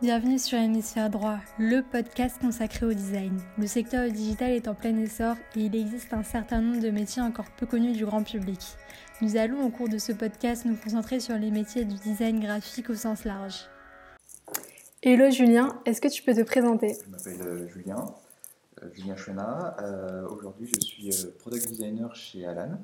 Bienvenue sur Hémisphère Droit, le podcast consacré au design. Le secteur digital est en plein essor et il existe un certain nombre de métiers encore peu connus du grand public. Nous allons au cours de ce podcast nous concentrer sur les métiers du design graphique au sens large. Hello Julien, est-ce que tu peux te présenter? Je m'appelle euh, Julien, euh, Julien Chouena. Euh, aujourd'hui, je suis product designer chez Alan.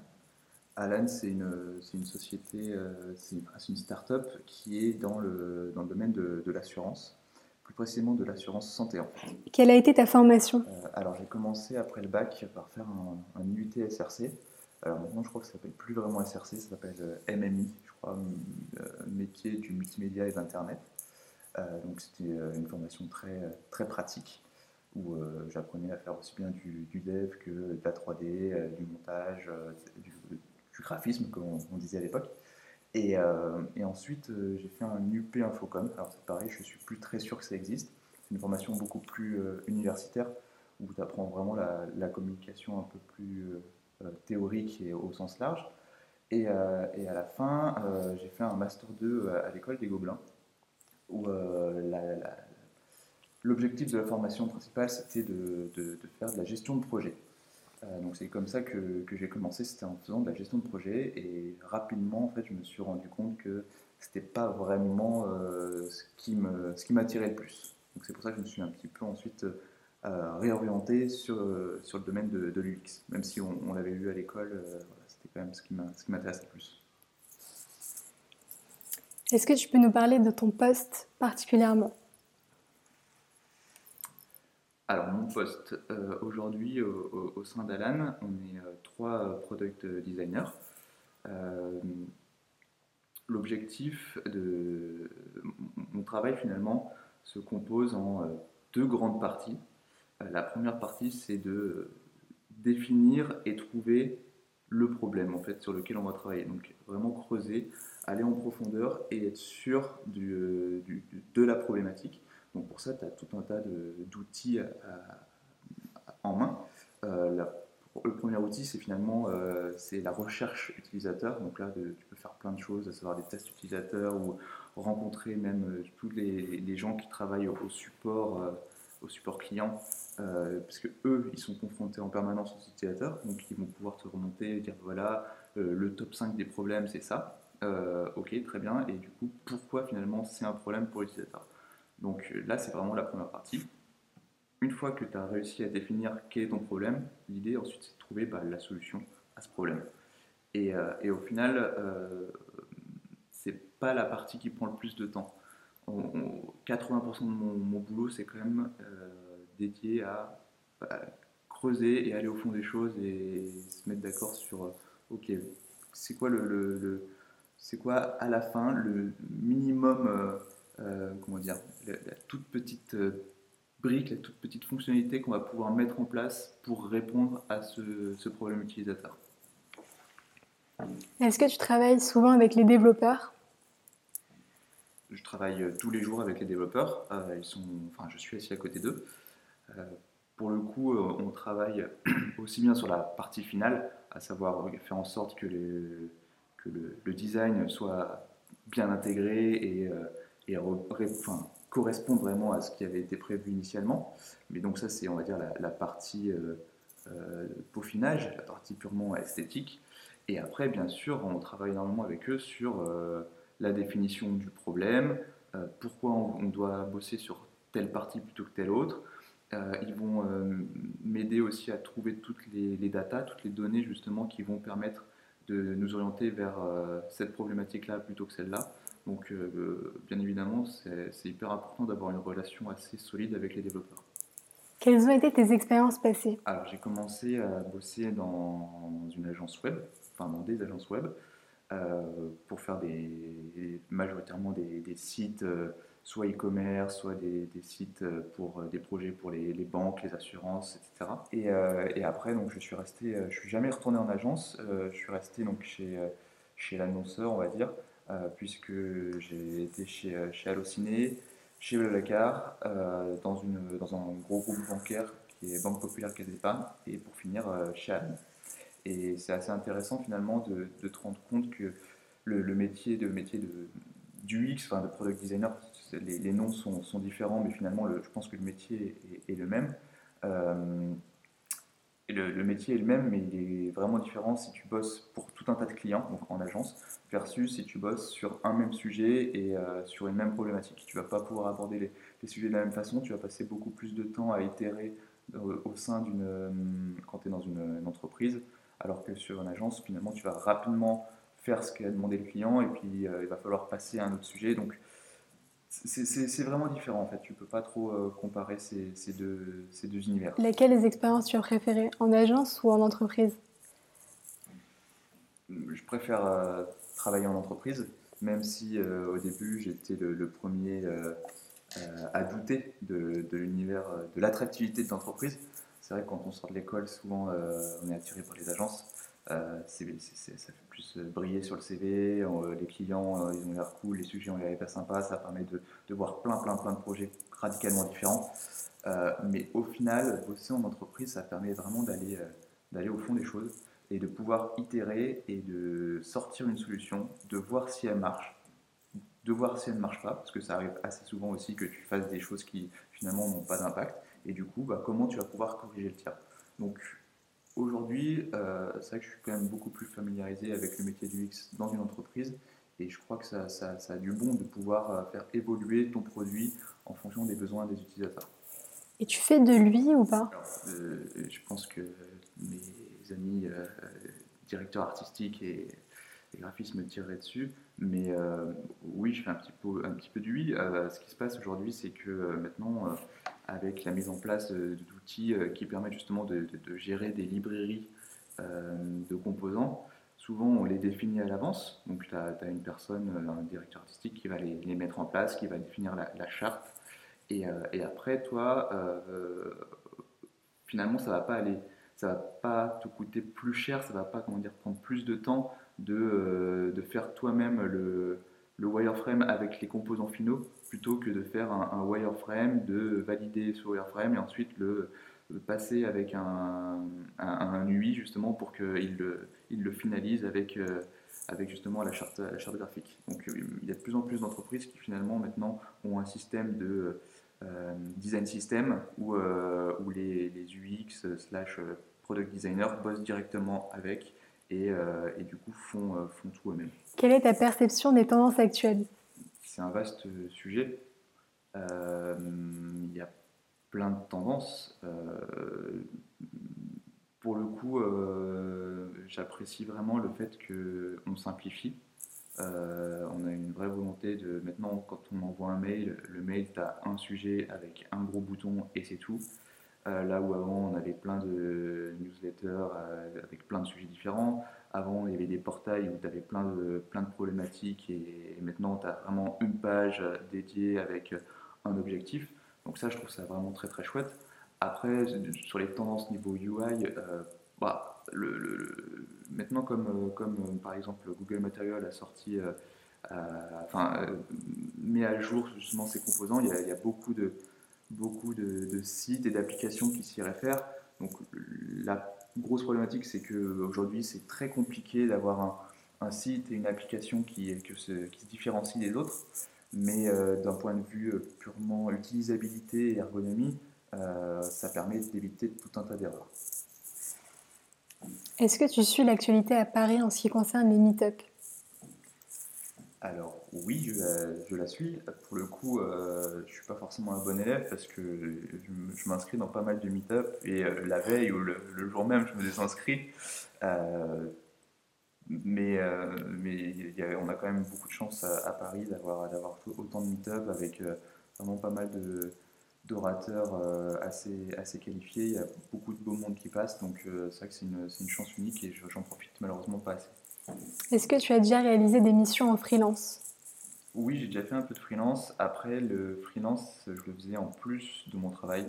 Alan, c'est une, une, société, c'est une start-up qui est dans le, dans le domaine de, de l'assurance, plus précisément de l'assurance santé. En fait. Quelle a été ta formation? Alors, j'ai commencé après le bac par faire un, un UT SRC. Alors maintenant, je crois que ça s'appelle plus vraiment SRC, ça s'appelle MMI, je crois, métier du multimédia et d'Internet. Euh, donc c'était euh, une formation très, très pratique où euh, j'apprenais à faire aussi bien du, dev que de la 3D, du montage, du, graphisme, comme on, disait à l'époque. Et, et, ensuite, j'ai fait un UP Infocom. Alors c'est pareil, je suis plus très sûr que ça existe. C'est une formation beaucoup plus universitaire où tu apprends vraiment la, communication un peu plus théorique et au sens large. Et, à la fin, j'ai fait un Master 2 à l'école des Gobelins où euh, l'objectif de la formation principale, c'était de, faire de la gestion de projet. Euh, donc c'est comme ça que, j'ai commencé, c'était en faisant de la gestion de projet et rapidement en fait je me suis rendu compte que c'était pas vraiment euh, ce qui m'attirait le plus. Donc c'est pour ça que je me suis un petit peu ensuite réorienté sur, sur le domaine de, l'UX, même si on, l'avait vu à l'école, c'était quand même ce qui m'intéressait le plus. Est-ce que tu peux nous parler de ton poste particulièrement? Alors mon poste, euh, aujourd'hui au, sein d'Alan, on est euh, trois product designers. Euh, l'objectif de mon travail finalement se compose en deux grandes parties. la première partie c'est de définir et trouver le problème en fait sur lequel on va travailler. Donc vraiment creuser, aller en profondeur et être sûr de la problématique. Donc pour ça, tu as tout un tas d'outils en main. Euh, le premier outil, c'est finalement euh, la recherche utilisateur. Donc là, tu peux faire plein de choses, à savoir des tests utilisateurs ou rencontrer même euh, tous les, gens qui travaillent au, support, au support client, parce que eux, ils sont confrontés en permanence aux utilisateurs, donc ils vont pouvoir te remonter et dire voilà, le top 5 des problèmes, c'est ça. Euh, ok, très bien. Et du coup, pourquoi finalement c'est un problème pour l'utilisateur? Donc euh, là, c'est vraiment la première partie. Une fois que tu as réussi à définir quel est ton problème, l'idée ensuite c'est de trouver bah, la solution à ce problème. Et, euh, au final, euh, c'est pas la partie qui prend le plus de temps. 80% de mon, boulot, c'est quand même dédié à, creuser et aller au fond des choses et se mettre d'accord sur ok, c'est quoi le c'est quoi à la fin le minimum, comment dire, la, toute petite euh, brique, la toute petite fonctionnalité qu'on va pouvoir mettre en place pour répondre à ce, problème utilisateur. Est-ce que tu travailles souvent avec les développeurs? Je travaille tous les jours avec les développeurs. ils sont, enfin, je suis assis à côté d'eux. pour le coup, on travaille aussi bien sur la partie finale, à savoir faire en sorte que les que le, design soit bien intégré et, euh, et enfin, corresponde vraiment à ce qui avait été prévu initialement. Mais donc ça, c'est, on va dire, la, partie euh, euh, peaufinage, la partie purement esthétique. Et après, bien sûr, on travaille énormément avec eux sur la définition du problème, pourquoi on, doit bosser sur telle partie plutôt que telle autre. ils vont m'aider aussi à trouver toutes les, les datas, toutes les données justement qui vont permettre de nous orienter vers euh, cette problématique-là plutôt que celle-là. Donc, euh, bien évidemment, c'est hyper important d'avoir une relation assez solide avec les développeurs. Quelles ont été tes expériences passées? Alors, j'ai commencé à bosser dans une agence web, enfin dans des agences web, euh, pour faire des, majoritairement des, des sites soit e-commerce, soit des, sites euh, pour euh, des projets pour les, banques, les assurances, etc. Euh, et, après, donc, je suis resté, je suis jamais retourné en agence, je suis resté donc chez, chez l'annonceur, on va dire, puisque j'ai été chez, chez Allociné, chez Blablacar, dans, une, dans un gros groupe bancaire qui est Banque Populaire Caisse d'Épargne, et pour finir chez Anne. Et c'est assez intéressant finalement de, de, te rendre compte que le, métier, de, métier de, du X, enfin de product designer, les, noms sont, sont, différents, mais finalement, je pense que le métier est, le même. Et le, métier est le même, mais il est vraiment différent si tu bosses pour tout un tas de clients, donc en agence, versus si tu bosses sur un même sujet et sur une même problématique. Tu vas pas pouvoir aborder les, sujets de la même façon, tu vas passer beaucoup plus de temps à itérer au, sein d'une. quand tu es dans une, entreprise, alors que sur une agence, finalement, tu vas rapidement faire ce qu'a demandé le client et puis euh, il va falloir passer à un autre sujet. Donc, c'est vraiment différent en fait. Tu peux pas trop euh, comparer ces, ces, deux, ces deux univers. Lesquelles les expériences tu as préférées? En agence ou en entreprise? Je préfère euh, travailler en entreprise, même si au début j'étais le, premier à douter de, l'univers, de l'attractivité de l'entreprise. C'est vrai que quand on sort de l'école, souvent on est attiré par les agences. Euh, ça fait plus euh, briller sur le CV, euh, les clients ils ont l'air cool, les sujets ont l'air hyper sympas, ça permet de, de, voir plein plein plein de projets radicalement différents. mais au final, bosser en entreprise, ça permet vraiment d'aller d'aller au fond des choses et de pouvoir itérer et de sortir une solution, de voir si elle marche, de voir si elle ne marche pas, parce que ça arrive assez souvent aussi que tu fasses des choses qui finalement n'ont pas d'impact, et du coup, bah, comment tu vas pouvoir corriger le tir? Donc Aujourd'hui, euh, c'est vrai que je suis quand même beaucoup plus familiarisé avec le métier du X dans une entreprise et je crois que ça, ça, a du bon de pouvoir euh, faire évoluer ton produit en fonction des besoins des utilisateurs. Et tu fais de lui ou pas? Euh, Je pense que mes amis directeurs artistiques et, et graphistes me tireraient dessus, mais oui, je fais un petit peu, un petit peu de lui. ce qui se passe aujourd'hui, c'est que maintenant avec la mise en place d'outils euh, qui permettent justement de, gérer des librairies euh, de composants. Souvent, on les définit à l'avance. Donc, tu as, une personne, euh, un directeur artistique qui va les, mettre en place, qui va définir la, charte. Et, après, toi, finalement, ça va pas aller, ça va pas te coûter plus cher, ça va pas, comment dire, prendre plus de temps de, de faire toi-même le, le wireframe avec les composants finaux plutôt que de faire un, wireframe, de valider ce wireframe et ensuite le, passer avec un, un, UI justement pour qu'il le, le finalise avec, euh, avec justement la charte, la charte graphique. Donc euh, il y a de plus en plus d'entreprises qui finalement maintenant ont un système de euh, design system où, où les, les, UX slash product designers bossent directement avec et, et du coup font, font tout eux-mêmes. Quelle est ta perception des tendances actuelles? C'est un vaste sujet. Euh, il y a plein de tendances. Euh, pour le coup, euh, j'apprécie vraiment le fait qu'on simplifie. On a une vraie volonté de maintenant, quand on envoie un mail, le mail, tu as un sujet avec un gros bouton et c'est tout. là où avant, on avait plein de newsletters avec plein de sujets différents. Avant, il y avait des portails où tu avais plein de, plein de problématiques et, maintenant, tu as vraiment une page dédiée avec un objectif. Donc ça, je trouve ça vraiment très très chouette. Après, sur les tendances niveau UI, euh, bah, maintenant comme, euh, euh, par exemple Google Material a sorti, enfin, met à jour justement ses composants, il y a, beaucoup de, sites et d'applications qui s'y réfèrent. Donc la grosse problématique, c'est qu'aujourd'hui, c'est très compliqué d'avoir un, site et une application qui, se, qui se différencie des autres. Mais euh, d'un point de vue euh, purement utilisabilité et ergonomie, euh, ça permet d'éviter tout un tas d'erreurs. Est-ce que tu suis l'actualité à Paris en ce qui concerne les meet-up? Alors oui, je la, suis. Pour le coup, je ne suis pas forcément un bon élève parce que je, m'inscris dans pas mal de meet-up et la veille ou le, jour même, je me désinscris. Mais, mais on a quand même beaucoup de chance à, Paris d'avoir autant de meet-up avec vraiment pas mal d'orateurs assez, assez qualifiés. Il y a beaucoup de beau monde qui passe, donc c'est vrai que c'est une, une, chance unique et j'en profite malheureusement pas assez. Est-ce que tu as déjà réalisé des missions en freelance? Oui, j'ai déjà fait un peu de freelance. Après, le freelance, je le faisais en plus de mon travail.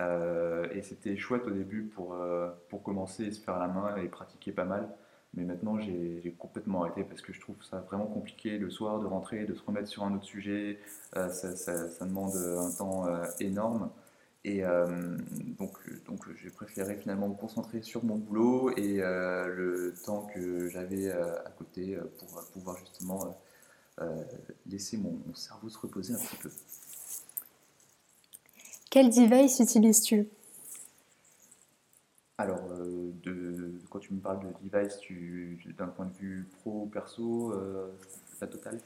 Euh, et c'était chouette au début pour, euh, pour commencer et se faire la main et pratiquer pas mal. Mais maintenant, j'ai complètement arrêté parce que je trouve ça vraiment compliqué le soir de rentrer, de se remettre sur un autre sujet. Euh, ça, ça, demande un temps énorme. Et euh, donc, donc j'ai préféré finalement me concentrer sur mon boulot et euh, le temps que j'avais euh, à côté pour pouvoir justement laisser mon, cerveau se reposer un petit peu. Quel device utilises-tu? Alors, tu me parles de device, tu, d'un point de vue pro, perso, la totale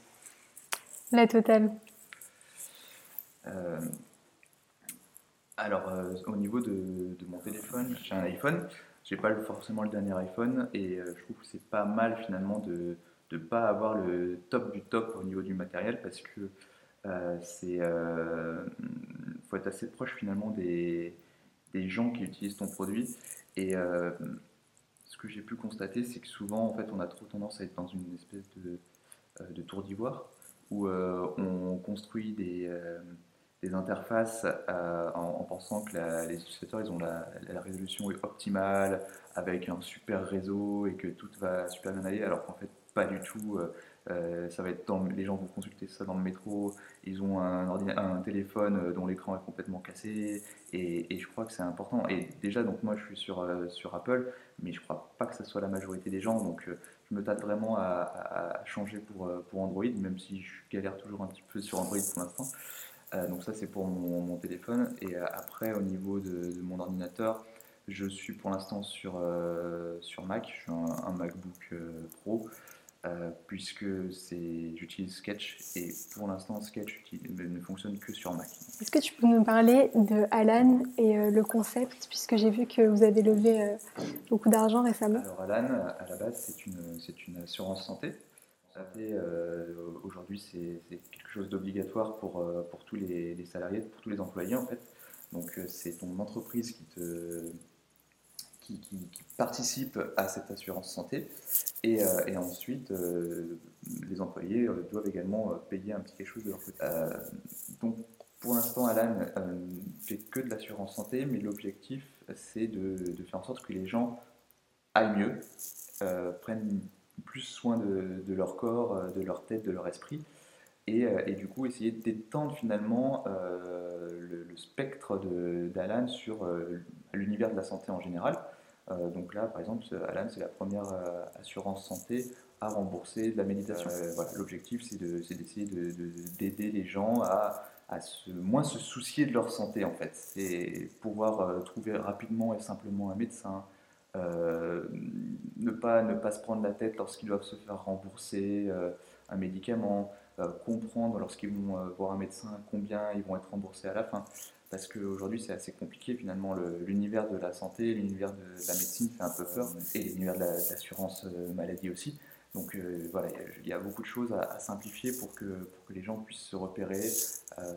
La totale. alors, au niveau de, de mon téléphone, j'ai un iPhone j'ai pas forcément le dernier iPhone et euh, je trouve que c'est pas mal finalement de ne pas avoir le top du top au niveau du matériel parce que euh, c'est euh, faut être assez proche finalement des, des, gens qui utilisent ton produit et ce que j'ai pu constater c'est que souvent en fait on a trop tendance à être dans une espèce de, de tour d'ivoire où on construit des des interfaces euh, en, pensant que les utilisateurs ils ont la, résolution optimale avec un super réseau et que tout va super bien aller, alors qu'en fait pas du tout. Euh, euh, ça va être les gens vont consulter ça dans le métro, ils ont un, téléphone dont l'écran est complètement cassé, et, je crois que c'est important. Et déjà, donc moi je suis sur, sur Apple, mais je crois pas que ce soit la majorité des gens, donc je me tâte vraiment à, changer pour, pour Android, même si je galère toujours un petit peu sur Android pour l'instant. Euh, donc ça c'est pour mon, téléphone. Et euh, après au niveau de, mon ordinateur, je suis pour l'instant sur, euh, sur Mac, je suis un, MacBook Pro. Puisque j'utilise Sketch et pour l'instant Sketch ne fonctionne que sur Mac. Est-ce que tu peux nous parler de Alan et le concept? Puisque j'ai vu que vous avez levé beaucoup d'argent récemment Alors Alan, à la base c'est une, une assurance santé euh, aujourd'hui, c'est quelque chose d'obligatoire pour, euh, pour tous les, salariés, pour tous les employés en fait. Donc euh, c'est ton entreprise qui te qui, participe à cette assurance santé et, ensuite les employés doivent également payer un petit quelque chose de leur côté. donc pour l'instant, Alan fait que de l'assurance santé, mais l'objectif c'est de, faire en sorte que les gens aillent mieux, prennent plus soin de, leur corps, euh, de leur tête, de leur esprit. Et, euh, du coup, essayer d'étendre finalement euh, le, spectre d'Alan sur l'univers de la santé en général. Donc là, par exemple, Alan, c'est la première assurance santé à rembourser de la méditation. L'objectif, c'est d'essayer d'aider les gens à, à se, moins se soucier de leur santé, en fait. C'est pouvoir trouver rapidement et simplement un médecin, euh, ne, pas, ne pas se prendre la tête lorsqu'ils doivent se faire rembourser euh, un médicament, euh, comprendre lorsqu'ils vont voir un médecin combien ils vont être remboursés à la fin. Parce qu'aujourd'hui, c'est assez compliqué finalement. L'univers de la santé, l'univers de, la médecine fait un peu peur, et l'univers de l'assurance maladie aussi. Donc voilà, il y a beaucoup de choses à, simplifier pour que, pour que, les gens puissent se repérer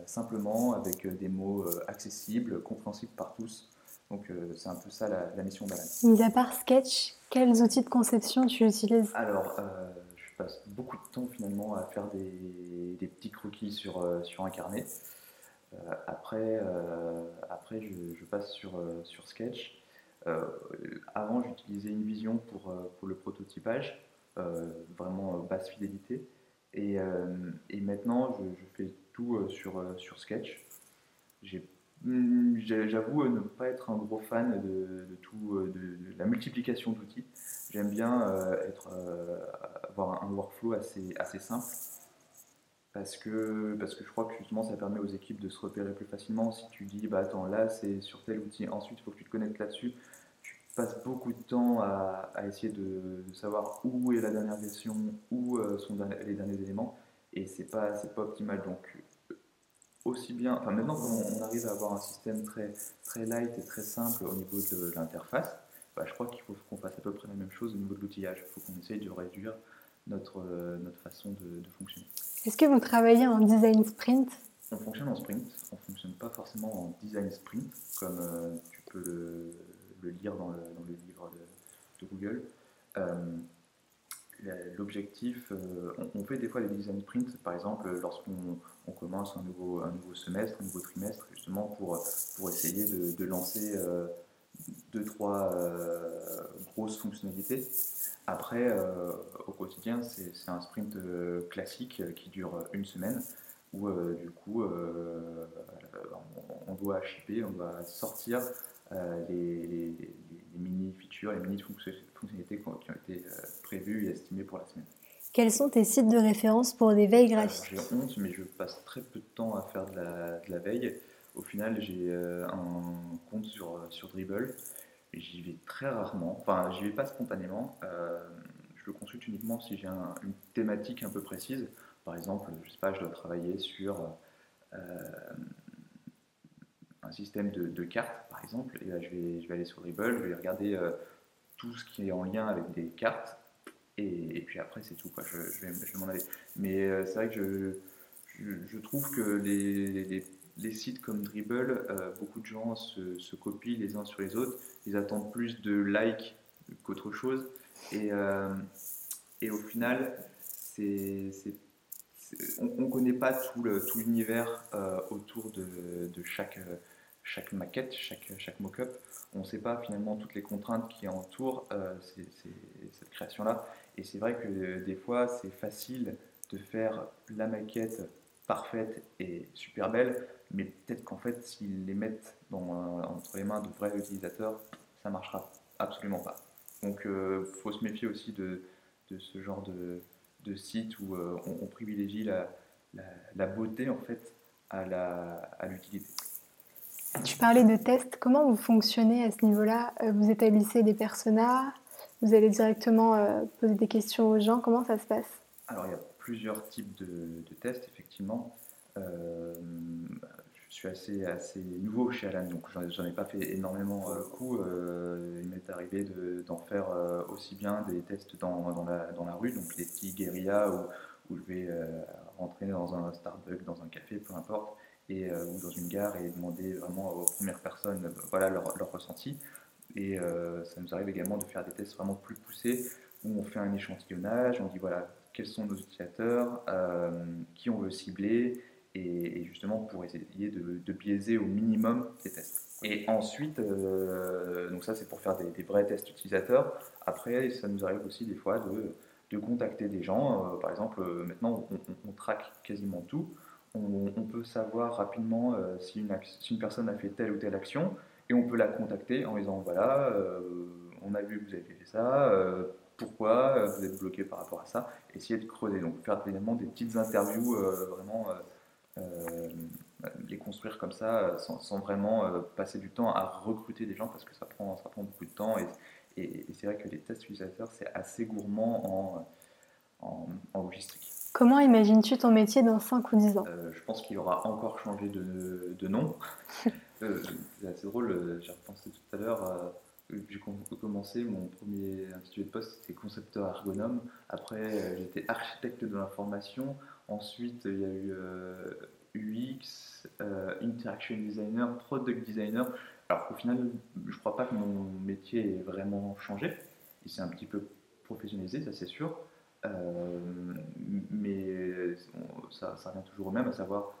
simplement avec des mots accessibles, compréhensibles par tous, donc euh, c'est un peu ça la, mission d'Alan. Mis à part Sketch, quels outils de conception tu utilises? Alors, euh, je passe beaucoup de temps finalement à faire des, petits croquis sur, euh, sur un carnet. Après, après je, passe sur, sur Sketch. avant, j'utilisais une vision pour, pour le prototypage, vraiment basse fidélité. Et, et maintenant, je, fais tout sur, sur Sketch. Hmm, j'avoue ne pas être un gros fan de, tout, euh, de, la multiplication d'outils. J'aime bien euh, être, euh, avoir un workflow assez, assez simple parce que, parce que je crois que justement ça permet aux équipes de se repérer plus facilement. Si tu dis, bah attends, là c'est sur tel outil, ensuite il faut que tu te connectes là-dessus, tu passes beaucoup de temps à, essayer de, savoir où est la dernière version, où sont les derniers éléments, et c'est pas, pas optimal. Donc aussi bien, enfin maintenant qu'on arrive à avoir un système très, très light et très simple au niveau de l'interface, bah, je crois qu'il faut qu'on fasse à peu près la même chose au niveau de l'outillage. Il faut qu'on essaye de réduire notre, euh, notre façon de, fonctionner. Est-ce que vous travaillez en design sprint? On fonctionne en sprint, on ne fonctionne pas forcément en design sprint, comme euh, tu peux le, le lire dans le, dans le, livre de, de Google. Euh, L'objectif, euh, on, fait des fois des design sprints, par exemple lorsqu'on on commence un nouveau, un nouveau semestre, un nouveau trimestre, justement pour, pour essayer de, lancer deux, trois euh, grosses fonctionnalités. Après, au quotidien, c'est un sprint classique qui dure une semaine, où du coup, on, doit shipper, on doit sortir les, mini-features, les mini-fonctionnalités qui ont été prévues et estimées pour la semaine. Quels sont tes sites de référence pour des veilles graphiques? J'ai honte, mais je passe très peu de temps à faire de la, veille. Au final, j'ai euh, un compte sur, sur Dribble. J'y vais très rarement, enfin, j'y vais pas spontanément. Euh, je le consulte uniquement si j'ai une thématique un peu précise. Par exemple, je sais pas, je dois travailler sur euh, un système de, cartes, par exemple, et là, je, vais, je vais aller sur Dribble, je vais regarder tout ce qui est en lien avec des cartes et, puis après, c'est tout. Je, vais, m'en aller. Mais euh, c'est vrai que je, je, trouve que les, sites comme Dribble, euh, beaucoup de gens se, copient les uns sur les autres. Ils attendent plus de likes qu'autre chose. Et, euh, et au final, c'est, on ne connaît pas tout, l'univers autour de, chaque, chaque maquette, chaque, chaque mock-up. On ne sait pas finalement toutes les contraintes qui entourent cette création-là. Et c'est vrai que euh, des fois, c'est facile de faire la maquette parfaite et super belle, mais peut-être qu'en fait, s'ils les mettent dans, entre les mains de vrais utilisateurs, ça marchera absolument pas. Donc, il euh, faut se méfier aussi de, de ce genre de, de site où euh, on, privilégie la, la, beauté en fait à l'utilité. tu parlais de tests. Comment vous fonctionnez à ce niveau-là? Vous établissez des personas? Vous allez directement euh, poser des questions aux gens? Comment ça se passe? Alors, il y a plusieurs types de, tests, effectivement. Euh, je suis assez, assez nouveau chez Alan, donc j'en ai pas fait énormément euh, coup. il m'est arrivé d'en faire aussi bien des tests dans, dans, la, dans, la, rue, donc les petits guérillas où, je vais rentrer dans un Starbucks, dans un café, peu importe, et, ou dans une gare et demander vraiment aux premières personnes voilà, leur, leur ressenti. Et euh, ça nous arrive également de faire des tests vraiment plus poussés où on fait un échantillonnage, on dit voilà quels sont nos utilisateurs, euh, qui on veut cibler, et, justement pour essayer de, biaiser au minimum les tests. Et ensuite, euh, donc ça c'est pour faire des, vrais tests utilisateurs. Après, ça nous arrive aussi des fois de, de contacter des gens. par exemple, maintenant on, traque quasiment tout. On, peut savoir rapidement si, une, si, une, personne a fait telle ou telle action et on peut la contacter en disant voilà, euh, on a vu que vous avez fait ça, euh, pourquoi euh, vous êtes bloqué par rapport à ça, essayer de creuser. Donc faire évidemment des petites interviews, vraiment les construire comme ça, sans, vraiment passer du temps à recruter des gens parce que ça prend, ça prend beaucoup de temps. Et, et, c'est vrai que les tests utilisateurs, c'est assez gourmand en, en, logistique. Comment imagines-tu ton métier dans 5 ou 10 ans? Je pense qu'il aura encore changé de, de nom. Euh, c'est assez drôle, euh, j'ai repensé tout à l'heure. j'ai commencé, mon premier intitulé de poste c'était concepteur ergonome. Après, euh, j'étais architecte de l'information. Ensuite, il y a eu UX, interaction designer, product designer. Alors au final, je ne crois pas que mon métier ait vraiment changé. Il s'est un petit peu professionnalisé, ça c'est sûr. mais ça, revient toujours au même, à savoir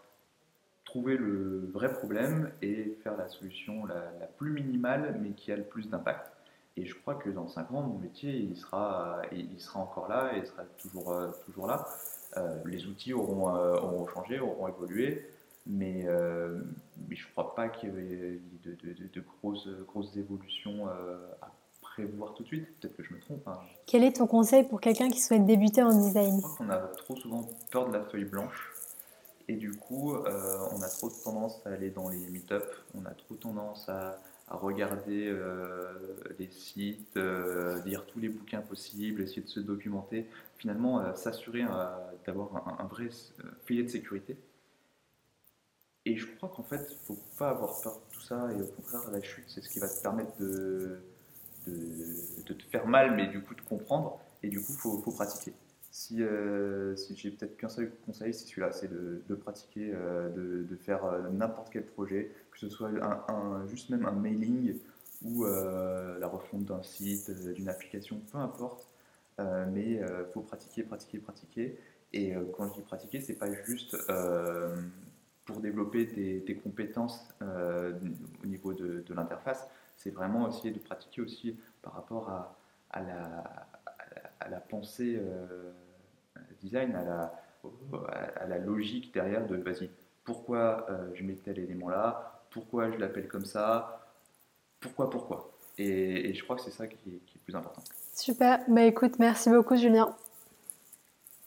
trouver le vrai problème et faire la solution la, plus minimale mais qui a le plus d'impact. Et je crois que dans 5 ans, mon métier, il sera, il sera encore là et il sera toujours, euh, toujours là. Euh, les outils auront, euh, auront, changé, auront évolué, mais, mais je ne crois pas qu'il y ait de, de, de, grosses, grosses évolutions à prévoir tout de suite. Peut-être que je me trompe. Hein. Quel est ton conseil pour quelqu'un qui souhaite débuter en design? Je crois qu'on a trop souvent peur de la feuille blanche. Et du coup, euh, on a trop tendance à aller dans les meet-up, on a trop tendance à, regarder euh, les sites, euh, lire tous les bouquins possibles, essayer de se documenter, finalement s'assurer d'avoir un, vrai filet de sécurité. Et je crois qu'en fait, il ne faut pas avoir peur de tout ça, et au contraire, la chute, c'est ce qui va te permettre de, te faire mal, mais du coup de comprendre, et du coup, il faut pratiquer. Si, euh, si j'ai peut-être qu'un seul conseil, c'est celui-là, c'est de, pratiquer, euh, de, faire euh, n'importe quel projet, que ce soit un, juste même un mailing ou la refonte d'un site, d'une application, peu importe. mais il faut pratiquer, pratiquer, pratiquer. Et quand je dis pratiquer, c'est pas juste pour développer des, compétences au niveau de, l'interface, c'est vraiment essayer de pratiquer aussi par rapport à, à la à la pensée euh, design, à la, à la logique derrière de vas-y, pourquoi euh, je mets tel élément là, pourquoi je l'appelle comme ça, pourquoi, pourquoi. Et, je crois que c'est ça qui est, qui est, le plus important. Super, bah écoute, merci beaucoup Julien.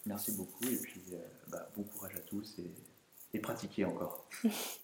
Merci beaucoup et puis bah, bon courage à tous et, et pratiquez encore.